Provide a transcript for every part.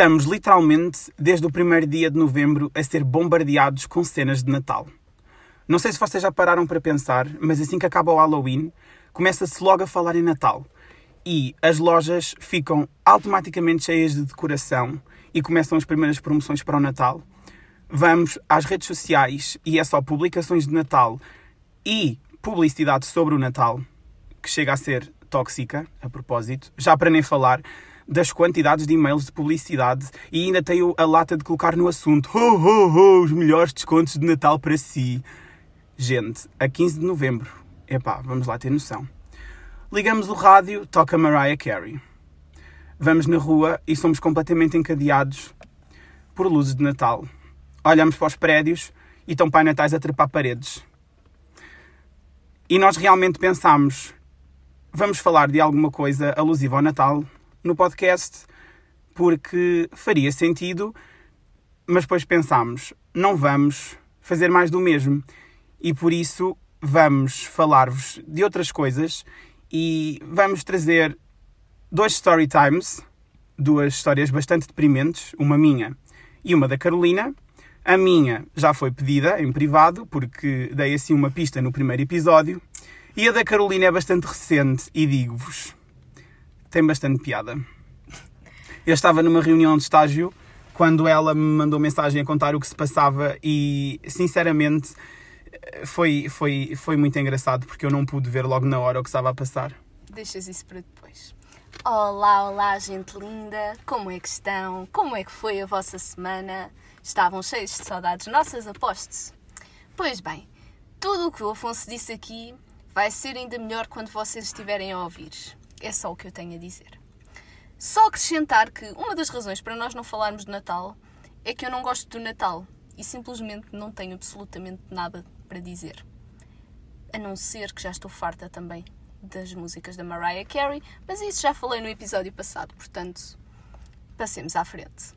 Estamos literalmente, desde o primeiro dia de novembro, a ser bombardeados com cenas de Natal. Não sei se vocês já pararam para pensar, mas assim que acaba o Halloween, começa-se logo a falar em Natal. E as lojas ficam automaticamente cheias de decoração e começam as primeiras promoções para o Natal. Vamos às redes sociais e é só publicações de Natal e publicidade sobre o Natal, que chega a ser tóxica, a propósito, já para nem falar das quantidades de e-mails de publicidade e ainda tenho a lata de colocar no assunto ho, ho, ho, os melhores descontos de Natal para si. Gente, a 15 de novembro, epá, vamos lá ter noção. Ligamos o rádio, toca Mariah Carey. Vamos na rua e somos completamente encadeados por luzes de Natal. Olhamos para os prédios e estão pai natais a trepar paredes. E nós realmente pensámos, vamos falar de alguma coisa alusiva ao Natal no podcast, porque faria sentido, mas depois pensámos, não vamos fazer mais do mesmo. E por isso vamos falar-vos de outras coisas e vamos trazer dois story times, duas histórias bastante deprimentes, uma minha e uma da Carolina. A minha já foi pedida em privado, porque dei assim uma pista no primeiro episódio. E a da Carolina é bastante recente e digo-vos, tem bastante piada. Eu estava numa reunião de estágio quando ela me mandou mensagem a contar o que se passava e, sinceramente, foi, foi, foi muito engraçado porque eu não pude ver logo na hora o que estava a passar. Deixas isso para depois. Olá, olá, gente linda! Como é que estão? Como é que foi a vossa semana? Estavam cheios de saudades nossas, apostos? Pois bem, tudo o que o Afonso disse aqui vai ser ainda melhor quando vocês estiverem a ouvir. É só o que eu tenho a dizer. Só acrescentar que uma das razões para nós não falarmos de Natal é que eu não gosto do Natal e simplesmente não tenho absolutamente nada para dizer. A não ser que já estou farta também das músicas da Mariah Carey, mas isso já falei no episódio passado, portanto, passemos à frente.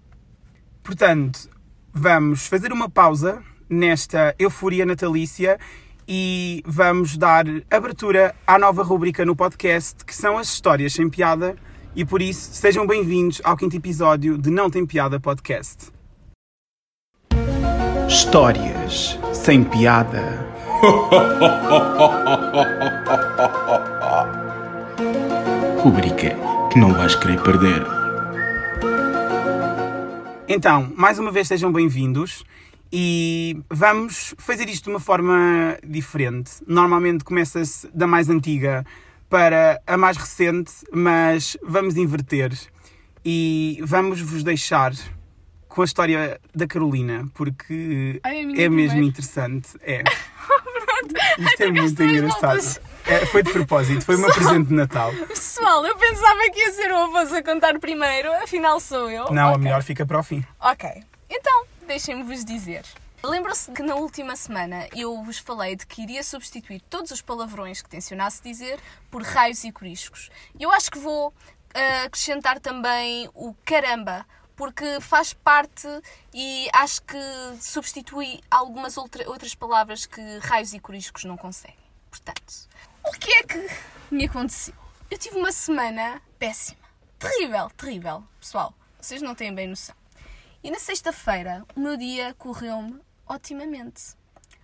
Portanto, vamos fazer uma pausa nesta euforia natalícia e vamos dar abertura à nova rubrica no podcast, que são as histórias sem piada, e por isso sejam bem-vindos ao quinto episódio de Não Tem Piada Podcast. Histórias sem piada. Rubrica que não vais querer perder. Então, mais uma vez sejam bem-vindos e vamos fazer isto de uma forma diferente. Normalmente começa-se da mais antiga para a mais recente, mas vamos inverter e vamos vos deixar com a história da Carolina, porque Ai, a é mesmo interessante. É. Pronto, Isto é muito engraçado. É, foi de propósito, foi o meu presente de Natal. Pessoal, eu pensava que ia ser o Afonso a contar primeiro, afinal sou eu. Não, a Ok. melhor fica para o fim. Ok, então deixem-me vos dizer. Lembram-se que na última semana eu vos falei de que iria substituir todos os palavrões que tencionasse dizer por raios e coriscos. Eu acho que vou ah, acrescentar também o caramba, porque faz parte e acho que substitui algumas outra- outras palavras que raios e coriscos não conseguem. Portanto, o que é que me aconteceu? Eu tive uma semana péssima. Terrível, terrível. Pessoal, vocês não têm bem noção. E na sexta-feira, o meu dia correu-me otimamente.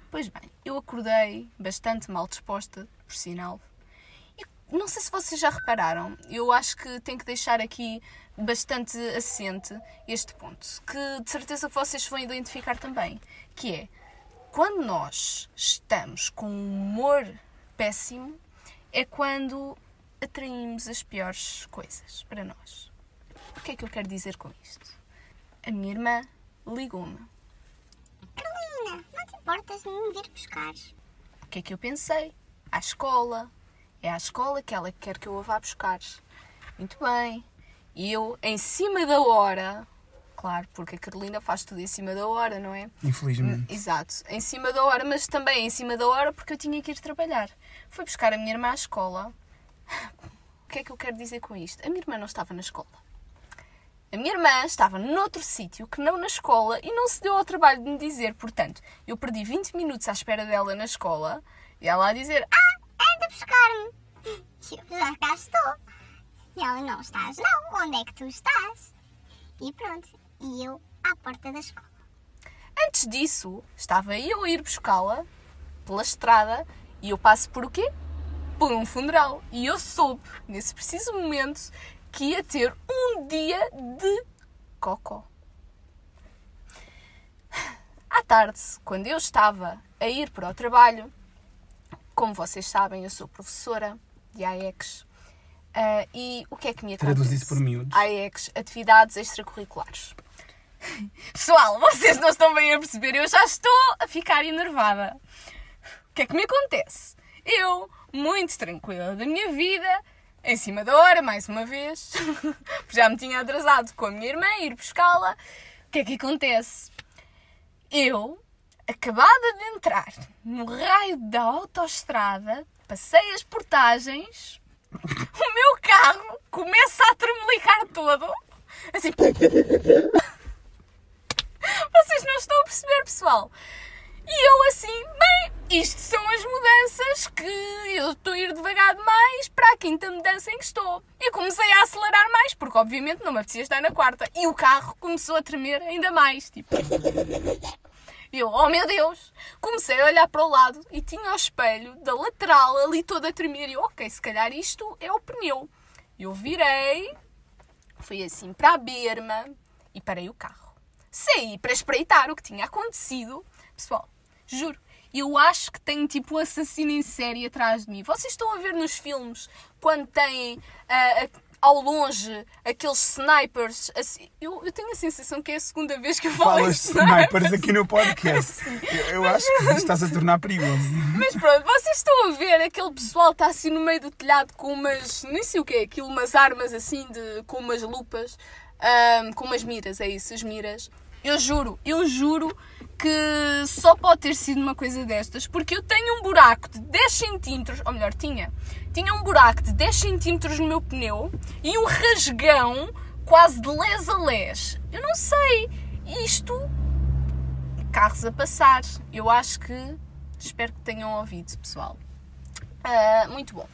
Pois bem, eu acordei bastante mal disposta, por sinal. E não sei se vocês já repararam, eu acho que tenho que deixar aqui bastante assente este ponto, que de certeza vocês vão identificar também, que é quando nós estamos com um humor péssimo, é quando atraímos as piores coisas para nós. O que é que eu quero dizer com isto? A minha irmã ligou-me. Carolina, não te importas de me vir buscar? O que é que eu pensei? À escola. É à escola que ela quer que eu a vá buscar. Muito bem. E eu, em cima da hora, claro, porque a Carolina faz tudo em cima da hora, não é? Infelizmente. Exato, em cima da hora, mas também em cima da hora porque eu tinha que ir trabalhar. Fui buscar a minha irmã à escola. O que é que eu quero dizer com isto? A minha irmã não estava na escola. A minha irmã estava noutro sítio que não na escola e não se deu ao trabalho de me dizer. Portanto, eu perdi 20 minutos à espera dela na escola e ela a dizer: Ah, Anda buscar-me. Já cá estou. E ela, não estás não. Onde é que tu estás? E pronto. E eu à porta da escola. Antes disso, estava eu a ir buscá-la pela estrada e eu passo por o quê? Por um funeral. E eu soube, nesse preciso momento, que ia ter um dia de cocó. À tarde, quando eu estava a ir para o trabalho, como vocês sabem, eu sou professora de AEX. ah, e o que é que me acontece? Traduz isso por miúdos. AEX, atividades extracurriculares. Pessoal, vocês não estão bem a perceber, eu já estou a ficar enervada. O que é que me acontece? Eu, muito tranquila da minha vida, em cima da hora, mais uma vez, já me tinha atrasado com a minha irmã, ir buscá-la. O que é que acontece? Eu, acabada de entrar no raio da autoestrada, passei as portagens, o meu carro começa a tremelicar todo. Assim. Vocês não estão a perceber, pessoal. E eu assim, bem, isto são as mudanças que eu estou a ir devagar demais para a quinta mudança em que estou. E comecei a acelerar mais, porque obviamente não me apetecia estar na quarta. E o carro começou a tremer ainda mais, tipo... Eu, oh meu Deus! Comecei a olhar para o lado e tinha o espelho da lateral ali todo a tremer. E eu, ok, se calhar isto é o pneu. Eu virei, fui assim para a berma e parei o carro. Saí para espreitar o que tinha acontecido. Pessoal, juro, eu acho que tenho tipo um assassino em série atrás de mim. Vocês estão a ver nos filmes quando têm ah, a- ao longe aqueles snipers assim. Eu, eu tenho a sensação que é a segunda vez que eu falo Falas de snipers aqui no podcast. Eu, eu acho que isto está-se a tornar perigoso. Mas pronto, vocês estão a ver aquele pessoal que está assim no meio do telhado com umas. nem sei o que é aquilo, umas armas assim, de, com umas lupas, ahm, com umas miras, é isso, as miras. Eu juro, eu juro que só pode ter sido uma coisa destas, porque eu tenho um buraco de 10 centímetros, ou melhor, tinha, tinha um buraco de 10 centímetros no meu pneu e um rasgão quase de les a les. Eu não sei, isto carros a passar. Eu acho que. Espero que tenham ouvido, pessoal. Ah, muito bom.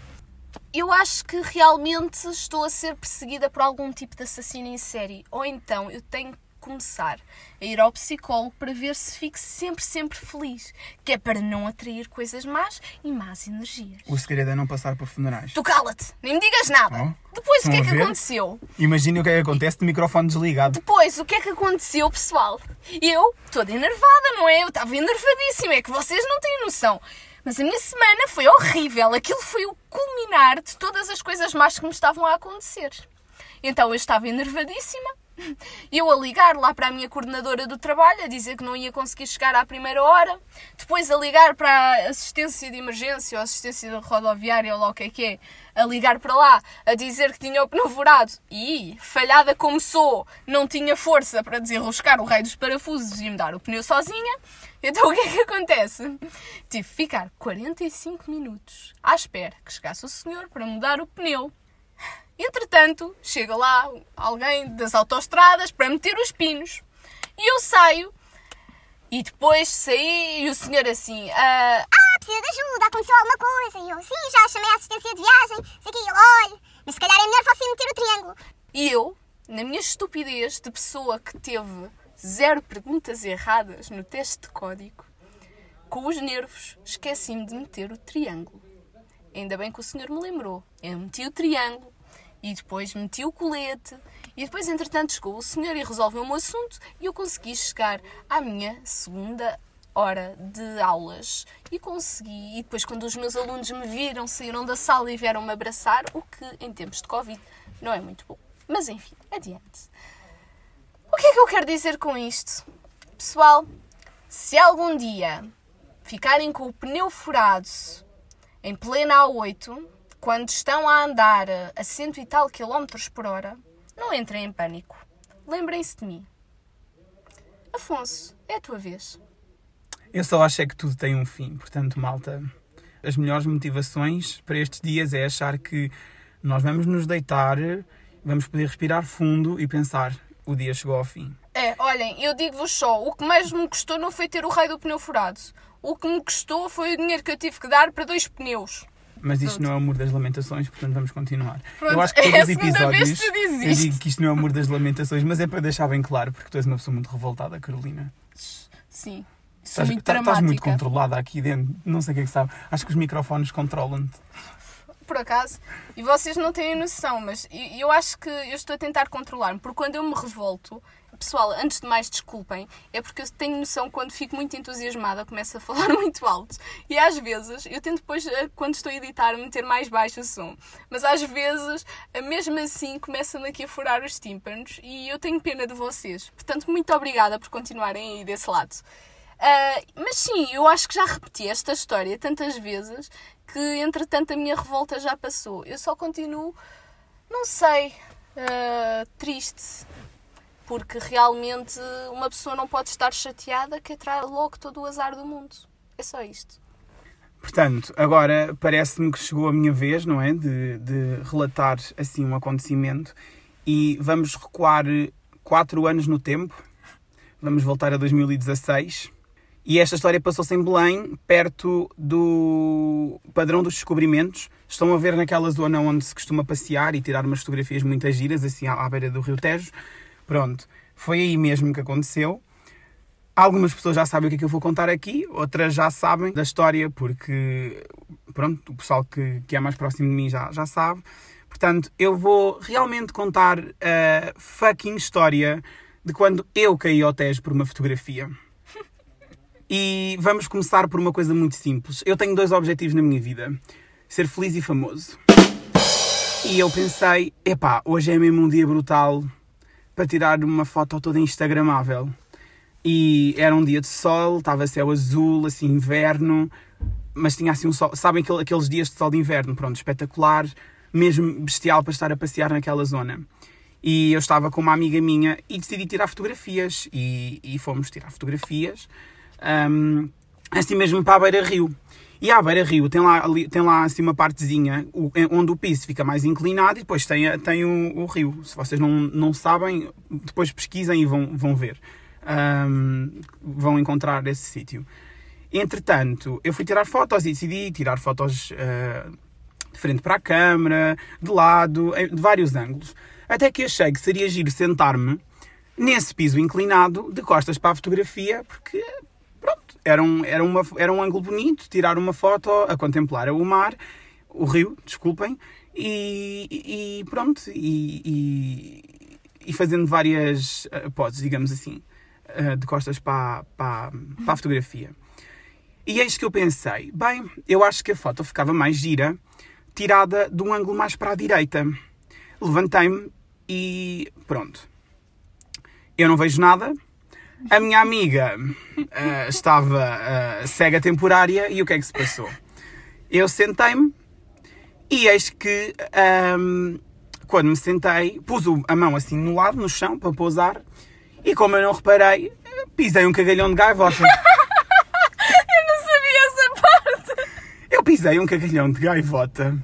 Eu acho que realmente estou a ser perseguida por algum tipo de assassino em série. Ou então eu tenho começar a ir ao psicólogo para ver se fico sempre, sempre feliz. Que é para não atrair coisas más e más energias. O segredo é não passar por funerais. Tu cala-te, nem me digas nada. Oh, Depois o que é que ver? aconteceu? Imagina o que é que acontece de microfone desligado. Depois, o que é que aconteceu, pessoal? Eu, toda enervada, não é? Eu estava enervadíssima, é que vocês não têm noção. Mas a minha semana foi horrível. Aquilo foi o culminar de todas as coisas más que me estavam a acontecer. Então eu estava enervadíssima. Eu a ligar lá para a minha coordenadora do trabalho, a dizer que não ia conseguir chegar à primeira hora. Depois a ligar para a assistência de emergência ou assistência rodoviária ou lá o que é que é. A ligar para lá, a dizer que tinha o pneu furado. E, falhada como sou, não tinha força para desenroscar o raio dos parafusos e me dar o pneu sozinha. Então o que é que acontece? Tive que ficar 45 minutos à espera que chegasse o senhor para mudar o pneu. Entretanto, chega lá alguém das autoestradas para meter os pinos. E eu saio. E depois saí e o senhor assim... "Ah, Ah, precisa de ajuda, aconteceu alguma coisa. E eu, sim, já chamei a assistência de viagem. Sei que ele, olha, mas se calhar é melhor você meter o triângulo. E eu, na minha estupidez de pessoa que teve zero perguntas erradas no teste de código, com os nervos, esqueci-me de meter o triângulo. Ainda bem que o senhor me lembrou. Eu meti o triângulo e depois meti o colete e depois, entretanto, chegou o senhor e resolveu o meu assunto e eu consegui chegar à minha segunda hora de aulas e consegui. E depois, quando os meus alunos me viram, saíram da sala e vieram-me abraçar, o que em tempos de Covid não é muito bom. Mas enfim, adiante. O que é que eu quero dizer com isto? Pessoal, se algum dia ficarem com o pneu furado em plena A8, quando estão a andar a cento e tal quilómetros por hora, não entrem em pânico. Lembrem-se de mim. Afonso, é a tua vez. Eu só acho é que tudo tem um fim. Portanto, malta, as melhores motivações para estes dias é achar que nós vamos nos deitar, vamos poder respirar fundo e pensar: o dia chegou ao fim. É, olhem, eu digo-vos só, o que mais me custou não foi ter o raio do pneu furado. O que me custou foi o dinheiro que eu tive que dar para dois pneus. Mas isto Pronto. não é o Muro das Lamentações, portanto vamos continuar. Pronto, eu acho que é todos a os episódios eu digo que isto não é o Muro das Lamentações, mas é para deixar bem claro, porque tu és uma pessoa muito revoltada, Carolina. Sim. Estás, muito tá- estás muito controlada aqui dentro, não sei o que é que sabe. Acho que os microfones controlam-te. por acaso, e vocês não têm noção, mas eu acho que eu estou a tentar controlar-me, porque quando eu me revolto, pessoal, antes de mais desculpem, é porque eu tenho noção quando fico muito entusiasmada começo a falar muito alto. E às vezes, eu tento depois, eh, quando estou a editar, meter mais baixo o som. Mas às vezes, eh, mesmo assim, começa-me aqui a furar os tímpanos e eu tenho pena de vocês. Portanto, muito obrigada por continuarem aí desse lado. Ah, mas sim, eu acho que já repeti esta história tantas vezes que, entretanto, a minha revolta já passou. Eu só continuo, não sei, ah, triste. Porque realmente uma pessoa não pode estar chateada que atrai logo todo o azar do mundo. É só isto. Portanto, agora parece-me que chegou a minha vez, não é? De, de relatar assim um acontecimento e vamos recuar quatro anos no tempo. Vamos voltar a 2016. E esta história passou-se em Belém, perto do Padrão dos Descobrimentos. Estão a ver naquela zona onde se costuma passear e tirar umas fotografias muito giras, assim à, à beira do Rio Tejo. Pronto, foi aí mesmo que aconteceu. Algumas pessoas já sabem o que é que eu vou contar aqui, outras já sabem da história, porque pronto, o pessoal que, que é mais próximo de mim já, já sabe. Portanto, eu vou realmente contar a fucking história de quando eu caí ao Tejo por uma fotografia. E vamos começar por uma coisa muito simples. Eu tenho dois objetivos na minha vida: ser feliz e famoso. E eu pensei, epá, hoje é mesmo um dia brutal para tirar uma foto toda instagramável. E era um dia de sol, estava céu azul, assim, inverno, mas tinha assim um sol. Sabem aquele- aqueles dias de sol de inverno? Pronto, espetacular, mesmo bestial para estar a passear naquela zona. E eu estava com uma amiga minha e decidi tirar fotografias. E, e fomos tirar fotografias, hum, assim mesmo para a Beira Rio. E à Beira Rio tem lá, ali- tem lá assim uma partezinha em- onde o piso fica mais inclinado e depois tem, tem o, o rio. Se vocês não, não sabem, depois pesquisem e vão, vão ver. Hum, vão encontrar esse sítio. Entretanto, eu fui tirar fotos e decidi tirar fotos ah, de frente para a câmara, de lado, de vários ângulos. Até que achei que seria giro sentar-me nesse piso inclinado, de costas para a fotografia, porque era um, era, uma, era um ângulo bonito, tirar uma foto a contemplar o mar, o rio, desculpem, e, e pronto, e, e, e fazendo várias ah, poses, digamos assim, ah, de costas para, para, para a fotografia. E eis que eu pensei, bem, eu acho que a foto ficava mais gira tirada de um ângulo mais para a direita. Levantei-me e pronto. Eu não vejo nada. A minha amiga ah, estava ah, cega temporária e o que é que se passou? Eu sentei-me e eis que ahm, quando me sentei, pus a mão assim no lado, no chão, para pousar, e como eu não reparei, pisei um cagalhão de gaivota. Eu não sabia essa parte! Eu pisei um cagalhão de gaivota.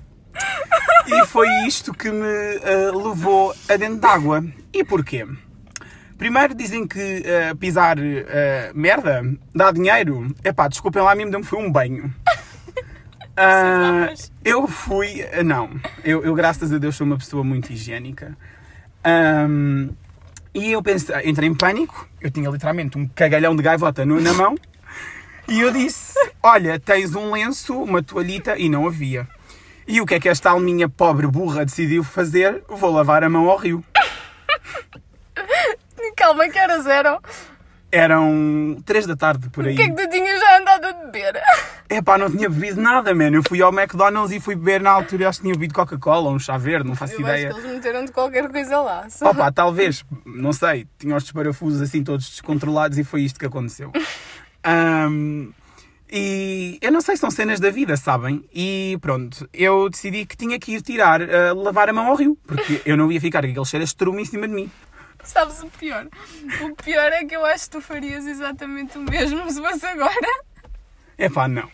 E foi isto que me ah, levou a dentro d'água. E porquê? Primeiro dizem que ah, pisar ah, merda dá dinheiro. Epá, desculpem lá, a mim me foi um banho. Precisavas. eu fui. ah, Não, eu, eu, graças a Deus sou uma pessoa muito higiênica. Ahm, e eu pensei, entrei em pânico. Eu tinha literalmente um cagalhão de gaivota no- na mão. E eu disse: Olha, tens um lenço, uma toalhita, e não havia. E o que é que esta alminha pobre burra decidiu fazer? Vou lavar a mão ao rio. Calma, que horas eram? Eram três da tarde por aí. O que é que tu tinhas já andado a beber? Epá, não tinha bebido nada, mano. Eu fui ao McDonald's e fui beber na altura. Acho que tinha bebido Coca-Cola ou um chá verde, não faço Eu ideia. acho que eles meteram de qualquer coisa lá. Só- Opa, talvez, não sei, tinha os parafusos assim todos descontrolados e foi isto que aconteceu. Ahm, e eu não sei, são cenas da vida, sabem? E pronto, eu decidi que tinha que ir tirar, ah, lavar a mão ao rio, porque eu não ia ficar com aquele cheiro a estrume em cima de mim. Sabes o pior? O pior é que eu acho que tu farias exatamente o mesmo se fosse agora. Epá, não.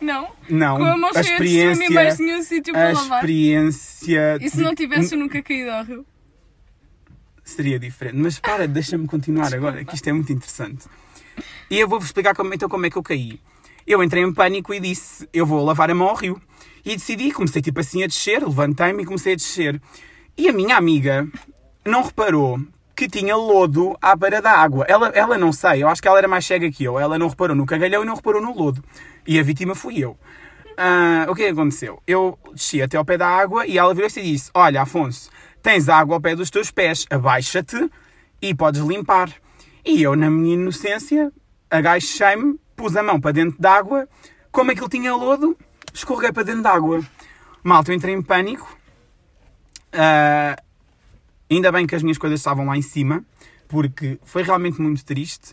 Não? Não, Com a mão a cheia de e experiência, mais nenhum sítio a para lavar. experiência E se não tivesses nunca caído ao rio? seria diferente. Mas para, deixa-me continuar agora, que isto é muito interessante. E eu vou-vos explicar como, então como é que eu caí. Eu entrei em pânico e disse, eu vou lavar a mão ao rio. E decidi, comecei tipo assim a descer, levantei-me e comecei a descer. E a minha amiga não reparou que tinha lodo à beira da água. Ela, ela não sei, eu acho que ela era mais cega que eu. Ela não reparou no cagalhão e não reparou no lodo. E a vítima fui eu. Ah, o que é que aconteceu? Eu desci até ao pé da água e ela virou-se e disse: Olha, Afonso, tens água ao pé dos teus pés, abaixa-te e podes limpar. E eu, na minha inocência, agachei-me, pus a mão para dentro da água, como aquilo tinha lodo, escorreguei para dentro da água. Malta, eu entrei em pânico. Ah, ainda bem que as minhas coisas estavam lá em cima, porque foi realmente muito triste.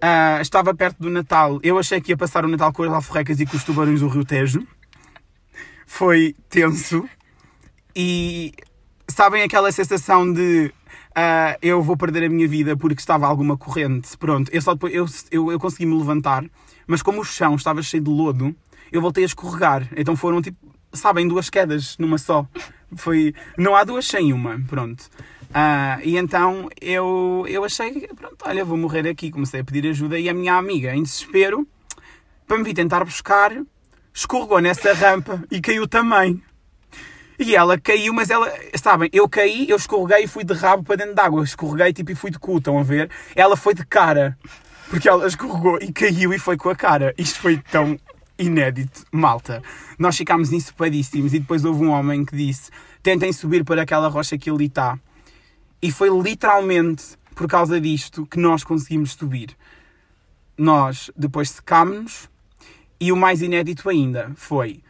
Ah, estava perto do Natal. Eu achei que ia passar o Natal com as alforrecas e com os tubarões do Rio Tejo. Foi tenso. E sabem aquela sensação de ah, eu vou perder a minha vida porque estava alguma corrente. Pronto, eu, só depois, eu, eu, eu consegui me levantar, mas como o chão estava cheio de lodo, eu voltei a escorregar. Então foram tipo, sabem, duas quedas numa só. Foi, não há duas sem uma, pronto. Ah, e então eu, eu achei, que, pronto, olha, vou morrer aqui. Comecei a pedir ajuda e a minha amiga, em desespero, para me vir tentar buscar, escorregou nessa rampa e caiu também. E ela caiu, mas ela, sabem, eu caí, eu escorreguei e fui de rabo para dentro d'água. Escorreguei tipo e fui de cu, estão a ver? Ela foi de cara, porque ela escorregou e caiu e foi com a cara. Isto foi tão inédito, malta. Nós ficámos ensopadíssimos e depois houve um homem que disse: tentem subir para aquela rocha que ali está. E foi literalmente por causa disto que nós conseguimos subir. Nós depois secámos-nos e o mais inédito ainda foi,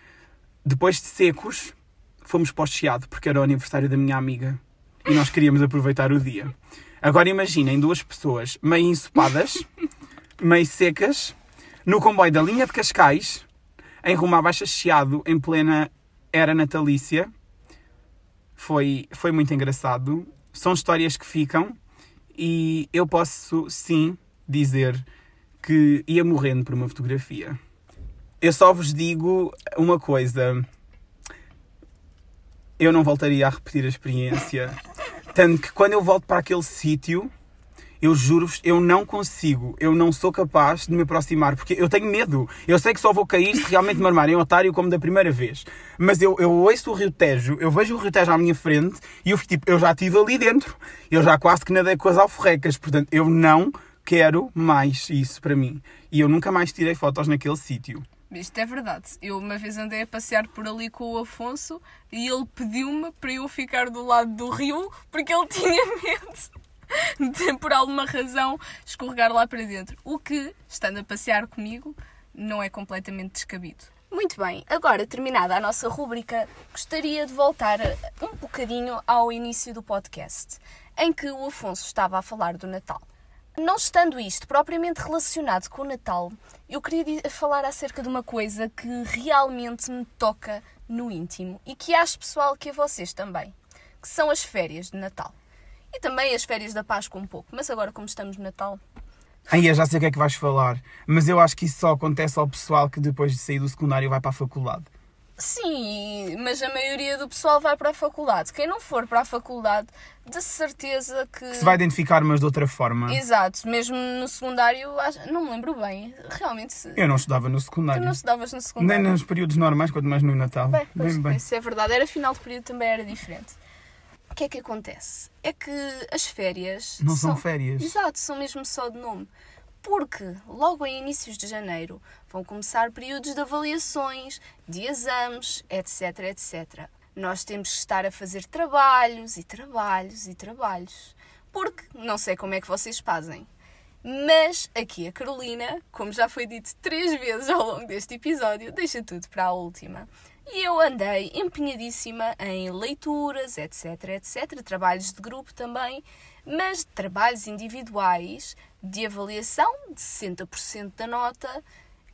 depois de secos, fomos para o Chiado, porque era o aniversário da minha amiga e nós queríamos aproveitar o dia. Agora imaginem duas pessoas meio ensopadas, meio secas, no comboio da linha de Cascais, em rumo à Baixa Chiado, em plena era natalícia. Foi, foi muito engraçado. São histórias que ficam e eu posso sim dizer que ia morrendo por uma fotografia. Eu só vos digo uma coisa. Eu não voltaria a repetir a experiência. Tanto que quando eu volto para aquele sítio, eu juro-vos, eu não consigo, eu não sou capaz de me aproximar, porque eu tenho medo. Eu sei que só vou cair se realmente me armarem otário como da primeira vez. Mas eu, eu ouço o Rio Tejo, eu vejo o Rio Tejo à minha frente e eu, tipo, eu já estive ali dentro. Eu já quase que nadei com as alforrecas. Portanto, eu não quero mais isso para mim. E eu nunca mais tirei fotos naquele sítio. Isto é verdade. Eu uma vez andei a passear por ali com o Afonso e ele pediu-me para eu ficar do lado do rio porque ele tinha medo por alguma razão, escorregar lá para dentro. O que, estando a passear comigo, não é completamente descabido. Muito bem, agora terminada a nossa rúbrica, gostaria de voltar um bocadinho ao início do podcast, em que o Afonso estava a falar do Natal. Não estando isto propriamente relacionado com o Natal, eu queria falar acerca de uma coisa que realmente me toca no íntimo e que acho pessoal que a vocês também, que são as férias de Natal. E também as férias da Páscoa um pouco, mas agora como estamos no Natal, Aí eu já sei o que é que vais falar, mas eu acho que isso só acontece ao pessoal que depois de sair do secundário vai para a faculdade. Sim, mas a maioria do pessoal vai para a faculdade. Quem não for para a faculdade, de certeza que. Se vai identificar, mas de outra forma. Exato, mesmo no secundário, não me lembro bem. Realmente, se- Eu não estudava no tu secundário. não estudavas no Nem secundário. nos períodos normais, quanto mais no Natal. Bem, pois, Bem, bem. Isso é verdade. Era final de período também era diferente. O que é que acontece? É que as férias. Não são férias. Exato, são mesmo só de nome. Porque logo em inícios de janeiro vão começar períodos de avaliações, de exames, etc, etc. Nós temos que estar a fazer trabalhos e trabalhos e trabalhos. Porque não sei como é que vocês fazem. Mas aqui a Carolina, como já foi dito três vezes ao longo deste episódio, deixa tudo para a última. E eu andei empenhadíssima em leituras, etc, etc, trabalhos de grupo também, mas trabalhos individuais de avaliação de 60% da nota,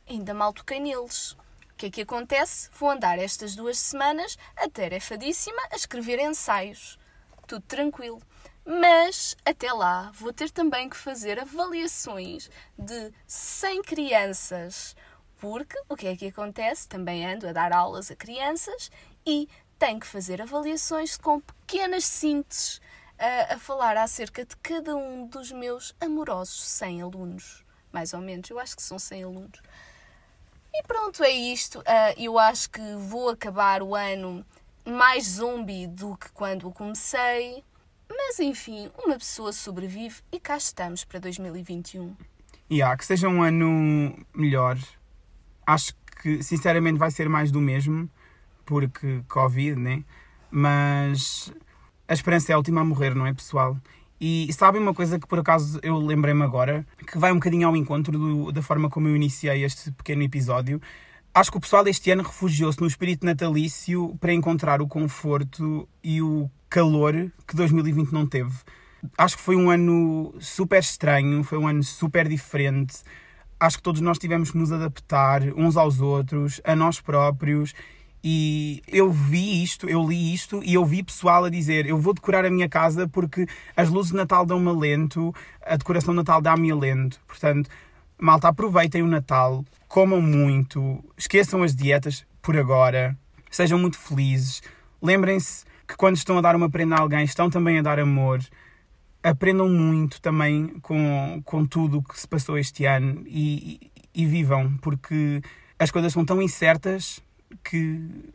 ainda mal toquei neles. O que é que acontece? Vou andar estas duas semanas atarefadíssima a escrever ensaios. Tudo tranquilo. Mas até lá vou ter também que fazer avaliações de 100 crianças. Porque o que é que acontece? Também ando a dar aulas a crianças e tenho que fazer avaliações com pequenas sínteses a, a falar acerca de cada um dos meus amorosos 100 alunos. Mais ou menos, eu acho que são 100 alunos. E pronto, é isto. Ah, eu acho que vou acabar o ano mais zombie do que quando o comecei. Mas enfim, uma pessoa sobrevive e cá estamos para 2021. E há que seja um ano melhor. Acho que, sinceramente, vai ser mais do mesmo, porque Covid, né? Mas a esperança é a última a morrer, não é, pessoal? E sabem uma coisa que por acaso eu lembrei-me agora, que vai um bocadinho ao encontro do- da forma como eu iniciei este pequeno episódio. Acho que o pessoal este ano refugiou-se no espírito natalício para encontrar o conforto e o calor que 2020 não teve. Acho que foi um ano super estranho, foi um ano super diferente. Acho que todos nós tivemos que nos adaptar uns aos outros, a nós próprios. E eu vi isto, eu li isto e eu vi pessoal a dizer: Eu vou decorar a minha casa porque as luzes de Natal dão-me alento, a decoração de Natal dá-me alento. Portanto, malta, aproveitem o Natal, comam muito, esqueçam as dietas por agora, sejam muito felizes. Lembrem-se que quando estão a dar uma prenda a alguém, estão também a dar amor. Aprendam muito também com, com tudo o que se passou este ano e, e, e vivam, porque as coisas são tão incertas que,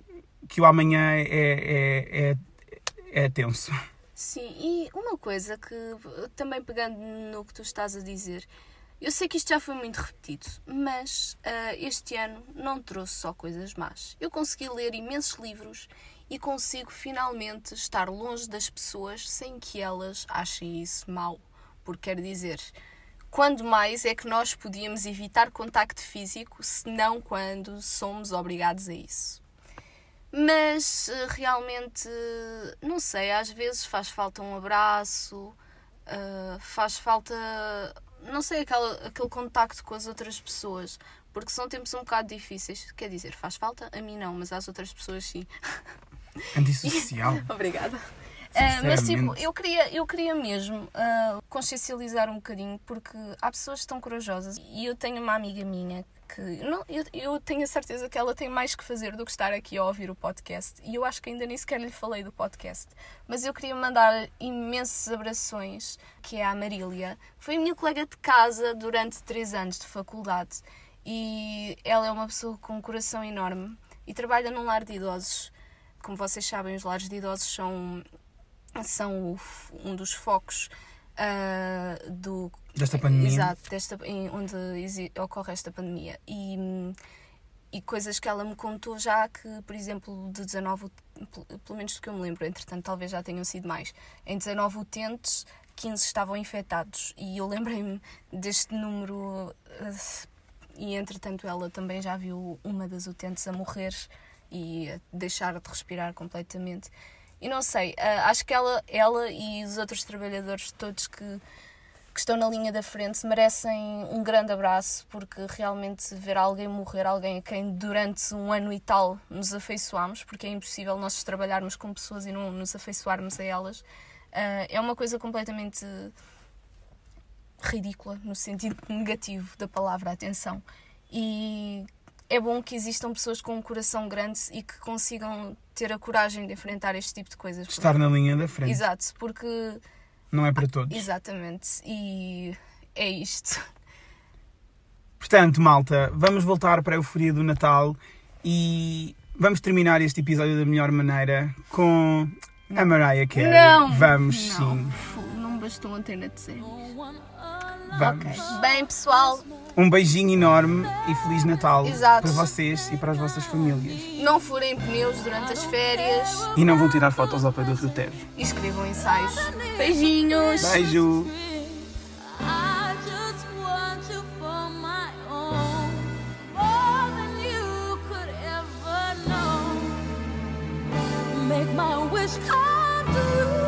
que o amanhã é, é, é, é tenso. Sim, e uma coisa que também pegando no que tu estás a dizer, eu sei que isto já foi muito repetido, mas ah, este ano não trouxe só coisas más. Eu consegui ler imensos livros e consigo finalmente estar longe das pessoas sem que elas achem isso mau. Porque quer dizer, quando mais é que nós podíamos evitar contacto físico, se não quando somos obrigados a isso? Mas eh, realmente, não sei, às vezes faz falta um abraço, eh, faz falta, não sei, aquela, aquele contacto com as outras pessoas, porque são tempos um bocado difíceis. Quer dizer, faz falta? A mim não, mas às outras pessoas sim. Antissocial. Obrigada. Ah, mas tipo, eu queria, eu queria mesmo ah, consciencializar um bocadinho, porque há pessoas estão corajosas e eu tenho uma amiga minha que não, eu, eu tenho a certeza que ela tem mais que fazer do que estar aqui a ouvir o podcast e eu acho que ainda nem sequer lhe falei do podcast. Mas eu queria mandar imensos abrações, que é a Marília. Foi a minha colega de casa durante três anos de faculdade e ela é uma pessoa com um coração enorme e trabalha num lar de idosos. Como vocês sabem, os lares de idosos são são um dos focos ah, do Desta pandemia. Exato, desta, onde ocorre esta pandemia. E, e coisas que ela me contou já que, por exemplo, de 19, ut- pel- pelo menos do que eu me lembro, entretanto, talvez já tenham sido mais, em 19 utentes, 15 estavam infectados. E eu lembrei-me deste número, ah, e entretanto, ela também já viu uma das utentes a morrer e deixar de respirar completamente. E não sei, ah, acho que ela, ela e os outros trabalhadores todos que, que estão na linha da frente merecem um grande abraço, porque realmente ver alguém morrer, alguém a quem durante um ano e tal nos afeiçoámos, porque é impossível nós trabalharmos com pessoas e não nos afeiçoarmos a elas, ah, é uma coisa completamente ridícula, no sentido negativo da palavra, atenção. E é bom que existam pessoas com um coração grande e que consigam ter a coragem de enfrentar este tipo de coisas. Estar na linha da frente. Exato, porque. Não é para todos. Exatamente. E é isto. Portanto, malta, vamos voltar para a euforia do Natal e vamos terminar este episódio da melhor maneira com a Mariah Carey. Não! Vamos não. sim. Antena de séries. Vamos. Bem, pessoal, Um beijinho enorme e Feliz Natal Exato. para vocês e para as vossas famílias. não furem pneus durante as férias E não vão tirar fotos ao pé do Rio Tejo. e escrevam ensaios. Beijinhos! Beijo! Make my wish come